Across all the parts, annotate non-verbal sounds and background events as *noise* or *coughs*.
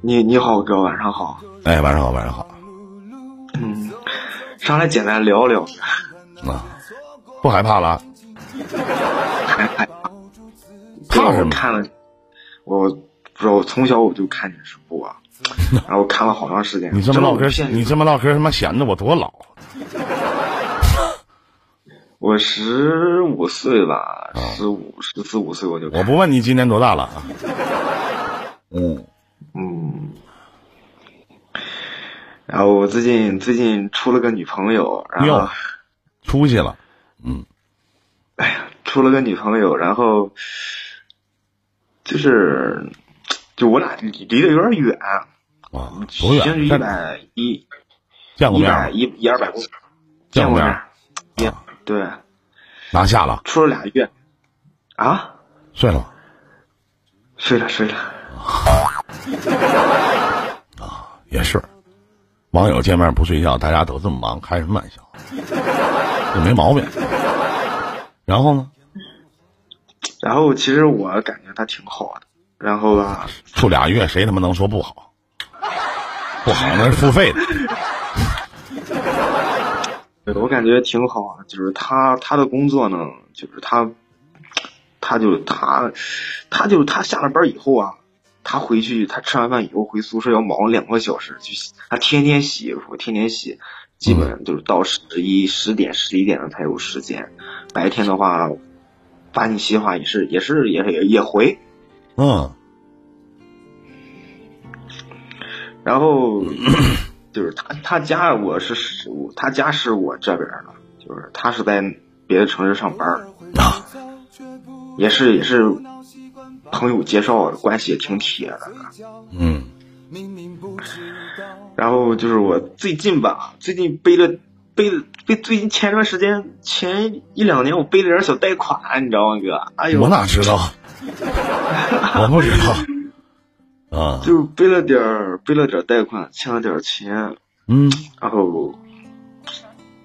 你你好哥，晚上好。哎，晚上好，晚上好。嗯，上来简单聊聊。啊，不害怕了？害怕。怕什么？看了，我不知道，我从小我就看电视播，然后看了好长时间。你这么唠嗑，你这么唠嗑，他妈显得我多老。*laughs* 我十五岁吧，十五十四五岁我就。我不问你今年多大了啊。*laughs* 嗯嗯。然后我最近最近出了个女朋友，然后出息了。嗯。哎呀，出了个女朋友，然后就是，就我俩离离得有点远。啊，多远？一百一。见过面。一一二百公里。见过面。见。对，拿下了，处了俩月，啊，睡了，睡了睡了，*laughs* 啊，也是，网友见面不睡觉，大家都这么忙，开什么玩笑？这没毛病。然后呢？然后其实我感觉他挺好的，然后吧，处俩月，谁他妈能说不好？不好那是付费的。我感觉挺好啊，就是他他的工作呢，就是他，他就他，他就他下了班以后啊，他回去他吃完饭以后回宿舍要忙两个小时，就他天天洗衣服，天天洗，基本上就是到十一十点十一点了才有时间。白天的话，把你洗的话也是也是也也也回，嗯，然后。*coughs* 就是他，他家我是他家是我这边的，就是他是在别的城市上班啊，也是也是朋友介绍的，关系也挺铁的。嗯，然后就是我最近吧，最近背了背背，最近前段时间前一两年我背了点小贷款，你知道吗，哥？哎呦，我哪知道？*laughs* 我不知道。啊，就背了点儿，背了点贷款，欠了点钱，嗯，然后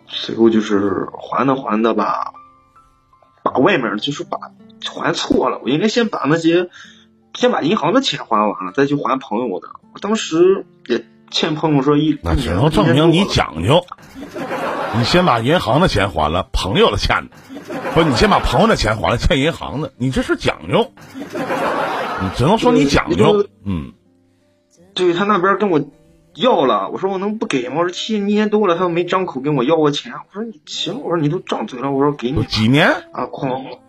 最后就是还的还的吧，把外面就是把还错了，我应该先把那些先把银行的钱还完了，再去还朋友的。我当时也欠朋友说一，那只能证明你讲究。你先把银行的钱还了，朋友的欠的，不，你先把朋友的钱还了，欠银行的，你这是讲究。你只能说你讲究，嗯，对他那边跟我要了，我说我能不给吗？我说欠一年多了，他都没张口跟我要过钱。我说你行，我说你都张嘴了，我说给你几年啊？哐，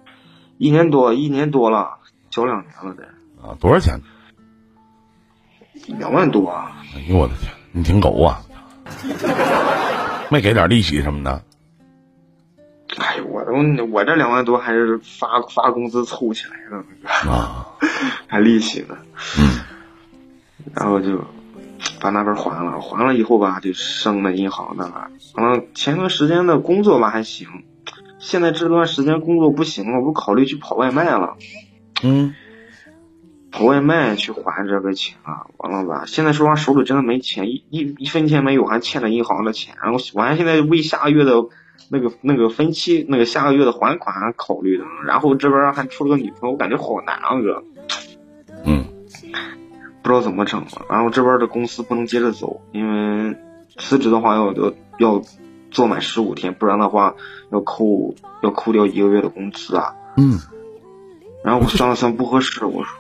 一年多，一年多了，交两年了得啊？多少钱？两万多。哎呦我的天，你挺狗啊！没给点利息什么的？哎呦，我都我这两万多还是发发工资凑起来的啊，*laughs* 还利息呢。嗯，然后就把那边还了，还了以后吧，就升了银行的了。嗯，前段时间的工作吧还行，现在这段时间工作不行了，我考虑去跑外卖了。嗯，跑外卖去还这个钱啊，完了吧？现在说话手里真的没钱，一一一分钱没有，还欠着银行的钱。然后我还现在为下个月的。那个那个分期，那个下个月的还款还考虑的，然后这边还出了个女朋友，我感觉好难啊哥。嗯，不知道怎么整了。然后这边的公司不能接着走，因为辞职的话要要要做满十五天，不然的话要扣要扣掉一个月的工资啊。嗯。然后我算了算不合适，我说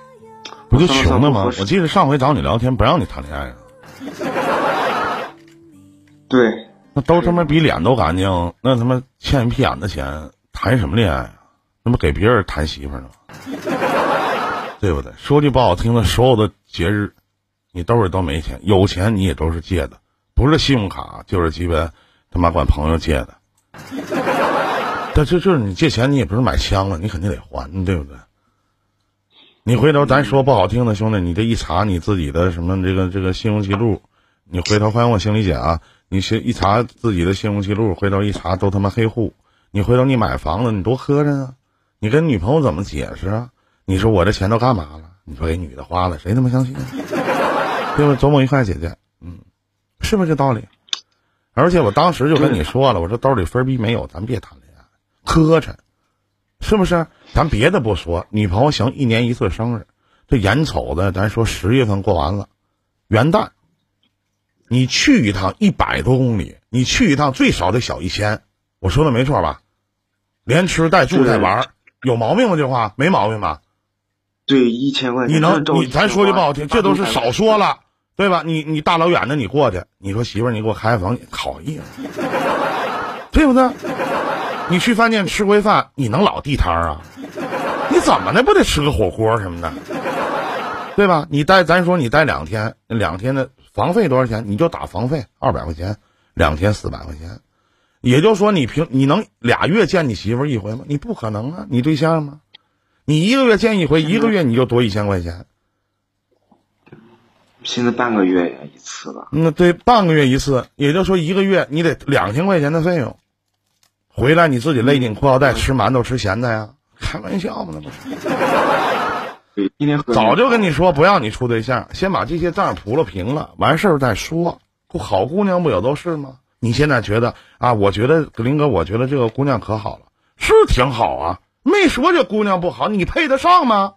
不就穷的吗？我记得上回找你聊天不让你谈恋爱啊。对。那都他妈比脸都干净，那他妈欠一屁眼子钱，谈什么恋爱啊？那不给别人谈媳妇呢？*laughs* 对不对？说句不好听的，所有的节日，你兜里都没钱，有钱你也都是借的，不是信用卡就是鸡巴他妈管朋友借的。但这就是你借钱，你也不是买枪了，你肯定得还，对不对？你回头咱说不好听的，兄弟，你这一查你自己的什么这个这个信用记录，你回头欢迎我行李姐啊。你先一查自己的信用记录，回头一查都他妈黑户。你回头你买房子，你多磕碜啊！你跟女朋友怎么解释啊？你说我这钱都干嘛了？你说给女的花了，谁他妈相信？*laughs* 对吧？周末愉快，姐姐，嗯，是不是这道理？而且我当时就跟你说了，*laughs* 我说兜里分逼没有，咱别谈恋爱，磕碜，是不是？咱别的不说，女朋友行，一年一次生日，这眼瞅着咱说十月份过完了，元旦，你去一趟一百多公里，你去一趟最少得小一千，我说的没错吧？连吃带住带玩，有毛病吗？这话没毛病吧？对，一千块钱。你能你咱说句不好听，这都是少说了，对吧？你你大老远的你过去，你说媳妇儿你给我开房好意思，对不对？你去饭店吃回饭，你能老地摊啊？你怎么的不得吃个火锅什么的，对吧？你待咱说你待两天，两天的房费多少钱？你就打房费二百块钱，两天四百块钱，也就说你平你能俩月见你媳妇儿一回吗？你不可能啊！你对象吗？你一个月见一回，一个月你就多一千块钱。现在半个月一次吧。那对，半个月一次，也就是说一个月你得两千块钱的费用。回来你自己勒紧裤腰带吃馒头吃咸菜呀？开玩笑吗？那不是。对，今天早就跟你说不让你处对象，先把这些账铺了平了，完事儿再说。好姑娘不也都是吗？你现在觉得啊？我觉得林哥，我觉得这个姑娘可好了，是挺好啊，没说这姑娘不好，你配得上吗？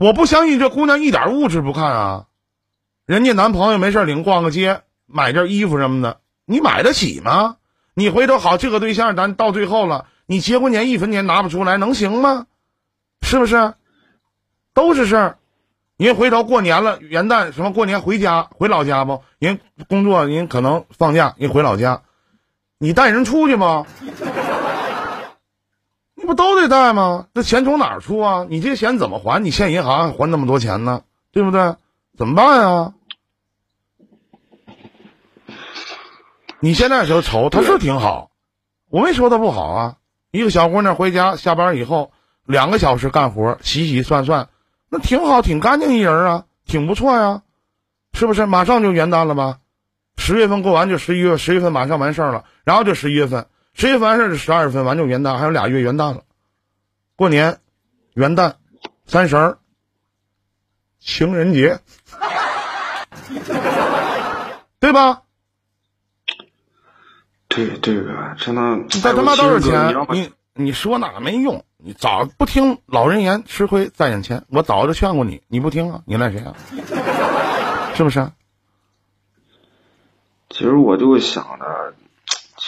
我不相信这姑娘一点物质不看啊，人家男朋友没事领逛个街，买件衣服什么的。你买得起吗？你回头好这个对象，咱到最后了，你结婚年一分钱拿不出来，能行吗？是不是？都是事儿。您回头过年了，元旦什么过年回家回老家不？人工作人可能放假，人回老家，你带人出去吗？不都得带吗？这钱从哪儿出啊？你这钱怎么还？你欠银行还那么多钱呢？对不对？怎么办啊？你现在说愁，他是挺好，我没说他不好啊。一个小姑娘回家下班以后，两个小时干活，洗洗涮涮，那挺好，挺干净一人啊，挺不错呀，是不是？马上就元旦了吧？十月份过完就十一月，十月份马上完事儿了，然后就十一月份，十月份完事儿就十二月份完就元旦，还有俩月元旦了。过年、元旦、三十儿、情人节，对吧？对这个真的，这他妈多少钱？你你说哪没用？你早不听老人言，吃亏在眼前。我早就劝过你，你不听啊？你赖谁啊？*laughs* 是不是？其实我就想着，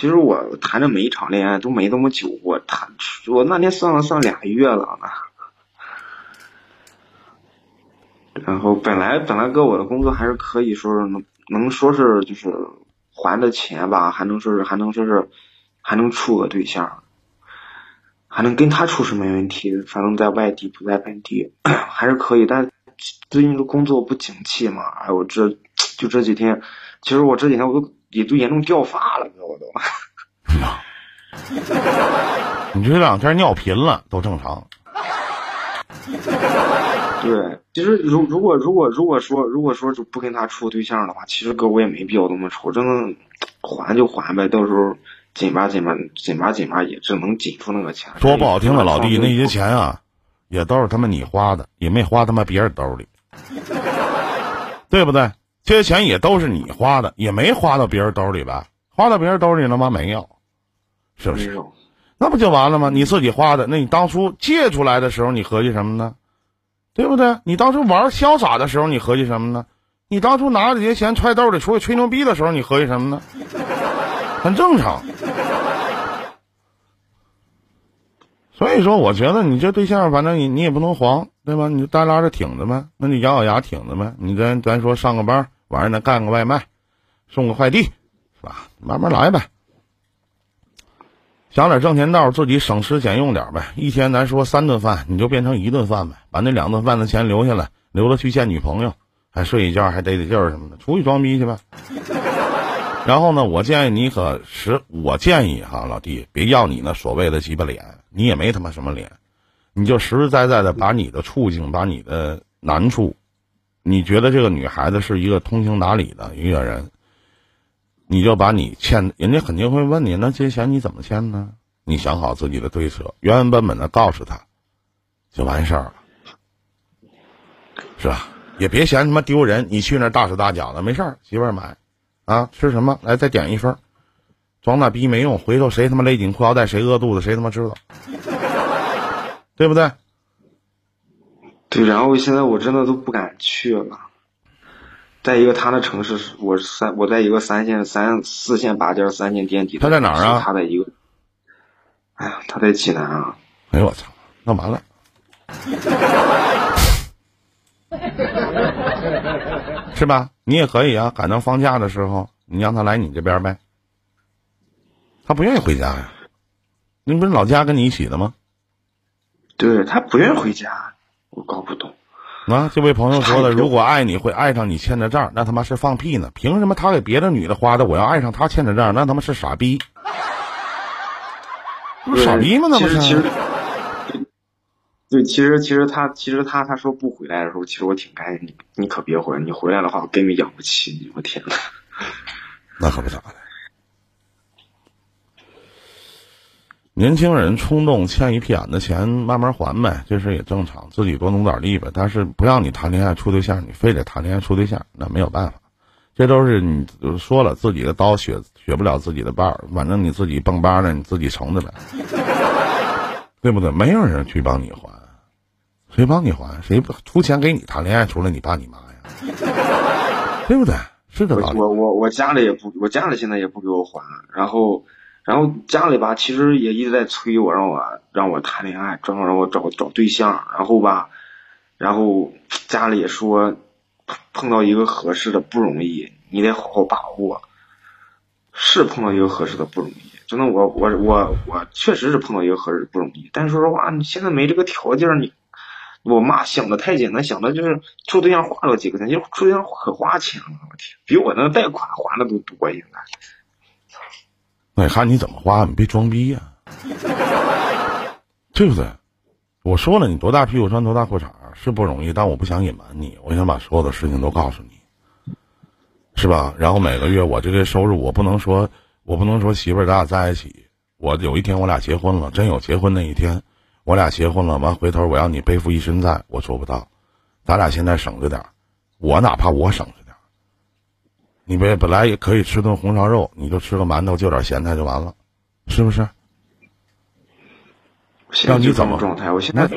其实我谈的每一场恋爱都没那么久，我谈我那天算了算俩月了呢。然后本来本来哥我的工作还是可以说是能能说是就是。还的钱吧，还能说是还能说是还能处个对象，还能跟他处是没问题。反正在外地不在本地 *coughs* 还是可以。但最近的工作不景气嘛，哎我这就这几天，其实我这几天我都也都严重掉发了，我都。*laughs* 你这两天尿频了都正常。对，其实如如果如果如果说如果说就不跟他处对象的话，其实哥我也没必要那么愁，真的还就还呗，到时候紧巴紧巴紧巴紧巴也只能紧出那个钱。说不好听的，老弟，那些钱啊，也都是他妈你花的，也没花他妈别人兜里，*laughs* 对不对？这些钱也都是你花的，也没花到别人兜里吧？花到别人兜里了吗？没有，是不是？那不就完了吗？你自己花的，那你当初借出来的时候，你合计什么呢？对不对？你当初玩潇洒的时候，你合计什么呢？你当初拿着这些钱揣兜里出去吹牛逼的时候，你合计什么呢？很正常。所以说，我觉得你这对象，反正你你也不能黄，对吧？你就耷拉着挺着呗，那你咬咬牙挺着呗。你咱咱说上个班，晚上再干个外卖，送个快递，是吧？慢慢来呗。想点挣钱道，自己省吃俭用点呗。一天咱说三顿饭，你就变成一顿饭呗，把那两顿饭的钱留下来，留着去见女朋友，还睡一觉，还得得劲儿什么的，出去装逼去呗。*laughs* 然后呢，我建议你可是，我建议哈，老弟，别要你那所谓的鸡巴脸，你也没他妈什么脸，你就实实在在的把你的处境，把你的难处，你觉得这个女孩子是一个通情达理的一个人。你就把你欠，人家肯定会问你，那这些钱你怎么欠呢？你想好自己的对策，原原本本的告诉他，就完事儿了，是吧？也别嫌他妈丢人，你去那大手大脚的，没事儿，媳妇儿买，啊，吃什么？来再点一份，装那逼没用，回头谁他妈勒紧裤腰带，谁饿肚子，谁他妈知道，对不对？对，然后现在我真的都不敢去了。在一个他的城市，我三，我在一个三线、三四线八间、三线电梯。他在哪儿啊？他在一个，哎呀，他在济南啊！哎呦我操，那完了，*laughs* 是吧？你也可以啊，赶到放假的时候，你让他来你这边呗。他不愿意回家呀，你不是老家跟你一起的吗？对他不愿意回家，我搞不懂。啊，这位朋友说的，如果爱你会爱上你欠的账，那他妈是放屁呢！凭什么他给别的女的花的，我要爱上他欠的账？那他妈是傻逼！不是傻逼吗？那不是？其实，对，其实其实他其实他他说不回来的时候，其实我挺开心。你你可别回来，你回来的话，我根本养不起你！我天呐，那可不咋的。年轻人冲动欠一屁眼的钱慢慢还呗，这事也正常，自己多努点力呗。但是不让你谈恋爱处对象，你非得谈恋爱处对象，那没有办法。这都是你说了自己的刀削削不了自己的把儿，反正你自己蹦吧的，你自己承着呗，对不对？没有人去帮你还，谁帮你还？谁出钱给你谈恋爱？除了你爸你妈呀，对不对？是的，我我我家里也不，我家里现在也不给我还，然后。然后家里吧，其实也一直在催我，让我让我谈恋爱，正好让我找找对象。然后吧，然后家里也说，碰到一个合适的不容易，你得好好把握。是碰到一个合适的不容易，真的，我我我我确实是碰到一个合适的不容易。但是说实话，你现在没这个条件，你我妈想的太简单，想的就是处对象花了几个钱，就处对象可花钱了，我天，比我那贷款花的都多应该。那看你怎么花，你别装逼呀，对不对？我说了，你多大屁股穿多大裤衩是不容易，但我不想隐瞒你，我想把所有的事情都告诉你，是吧？然后每个月我这个收入，我不能说，我不能说媳妇儿咱俩在一起，我有一天我俩结婚了，真有结婚那一天，我俩结婚了，完回头我要你背负一身债，我做不到。咱俩现在省着点儿我哪怕我省着。你别本来也可以吃顿红烧肉，你就吃个馒头，就点咸菜就完了，是不是？让你怎么状态？我现在，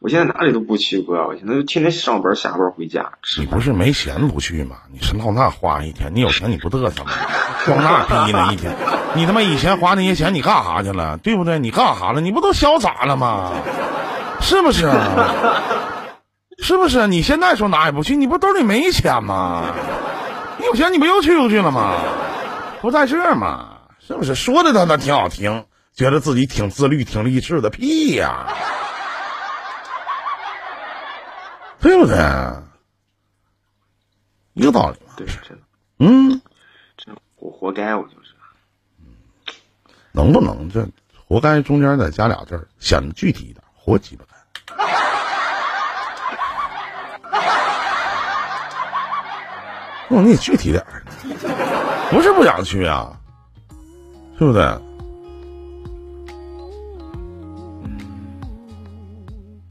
我现在哪里都不去哥，我现在就天天上班下班回家。你不是没钱不去吗？你是闹那花一天，你有钱你不嘚瑟吗？装那逼呢一天，你他妈以前花那些钱你干啥去了？对不对？你干啥了？你不都潇洒了吗？是不是？*laughs* 是不是？你现在说哪也不去，你不兜里没钱吗？你有钱你不又去出去了吗？不在这吗？是不是说的他那挺好听，觉得自己挺自律、挺励志的？屁呀，对不对？一个道理嘛。对。嗯，这我活该，我就是。能不能这活该中间再加俩字儿，显得具体一点？活鸡巴你你具体点儿，不是不想去啊，对不对？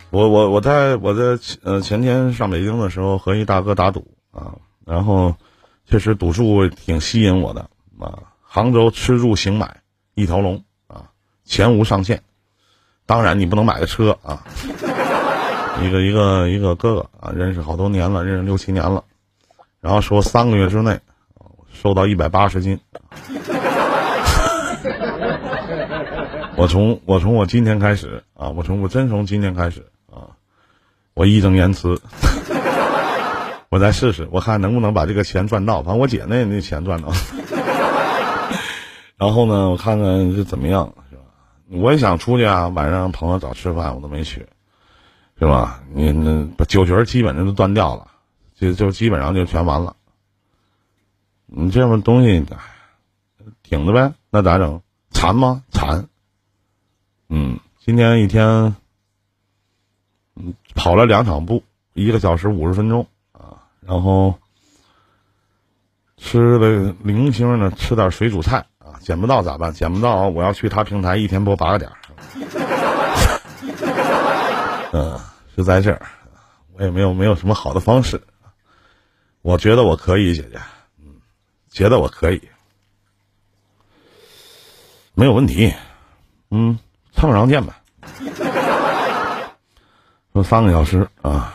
我我我在我在呃前天上北京的时候和一大哥打赌啊，然后确实赌注挺吸引我的啊。杭州吃住行买一条龙啊，钱无上限。当然你不能买个车啊。*laughs* 一个一个一个哥哥啊，认识好多年了，认识六七年了。然后说三个月之内，瘦到一百八十斤。我从我从我今天开始啊，我从我真从今天开始啊，我义正言辞，*laughs* 我再试试，我看能不能把这个钱赚到。反正我姐那那钱赚到。*laughs* 然后呢，我看看是怎么样，是吧？我也想出去啊，晚上朋友找吃饭，我都没去，是吧？你那酒局基本上都断掉了。就就基本上就全完了，你这么东西，挺着呗，那咋整？馋吗？馋。嗯，今天一天，嗯，跑了两场步，一个小时五十分钟啊，然后吃的零星的吃点水煮菜啊，捡不到咋办？捡不到，我要去他平台一天播八个点儿。*laughs* 嗯，就在这儿，我也没有没有什么好的方式。我觉得我可以，姐姐，嗯，觉得我可以，没有问题，嗯，蹭上见吧。说三个小时啊，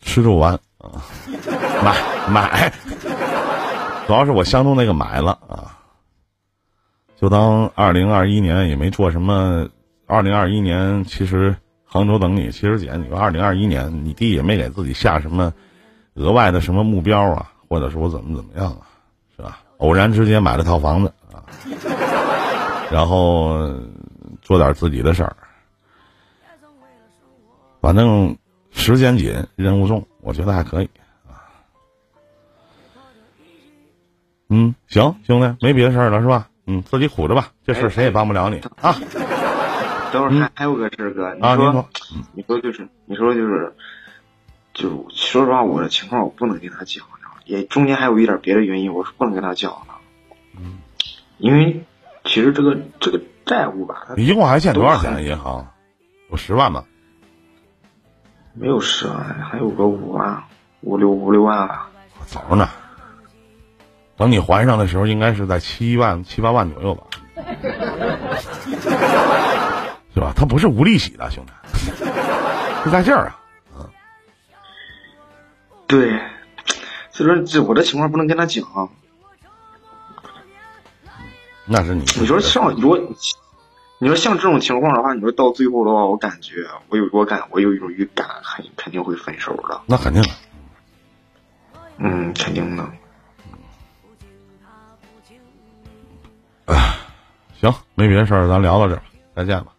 吃住玩啊，买买，主要是我相中那个买了啊，就当二零二一年也没做什么。二零二一年其实杭州等你，其实姐，你说二零二一年你弟也没给自己下什么额外的什么目标啊，或者说怎么怎么样啊，是吧？偶然之间买了套房子啊，然后做点自己的事儿，反正时间紧，任务重，我觉得还可以啊。嗯，行，兄弟，没别的事儿了是吧？嗯，自己苦着吧，这事儿谁也帮不了你啊。等会儿还还有个事儿哥，你说，你说就是，你说就是，就说实话，我的情况我不能跟他讲，也中间还有一点别的原因，我是不能跟他讲的。嗯，因为其实这个这个债务吧，你一共还欠多少钱？银行有十万吧？没有十万，还有个五万，五六五六万吧。早呢，等你还上的时候，应该是在七万七八万左右吧。*laughs* 是吧？他不是无利息的，兄弟，*laughs* 就在这儿啊。嗯，对，所以说这我这情况不能跟他讲。那是你。你说像如果，你说像这种情况的话，你说到最后的话，我感觉我有我感我有一种预感，肯肯定会分手的。那肯定的。嗯，肯定的。哎，行，没别的事儿，咱聊到这儿，再见吧。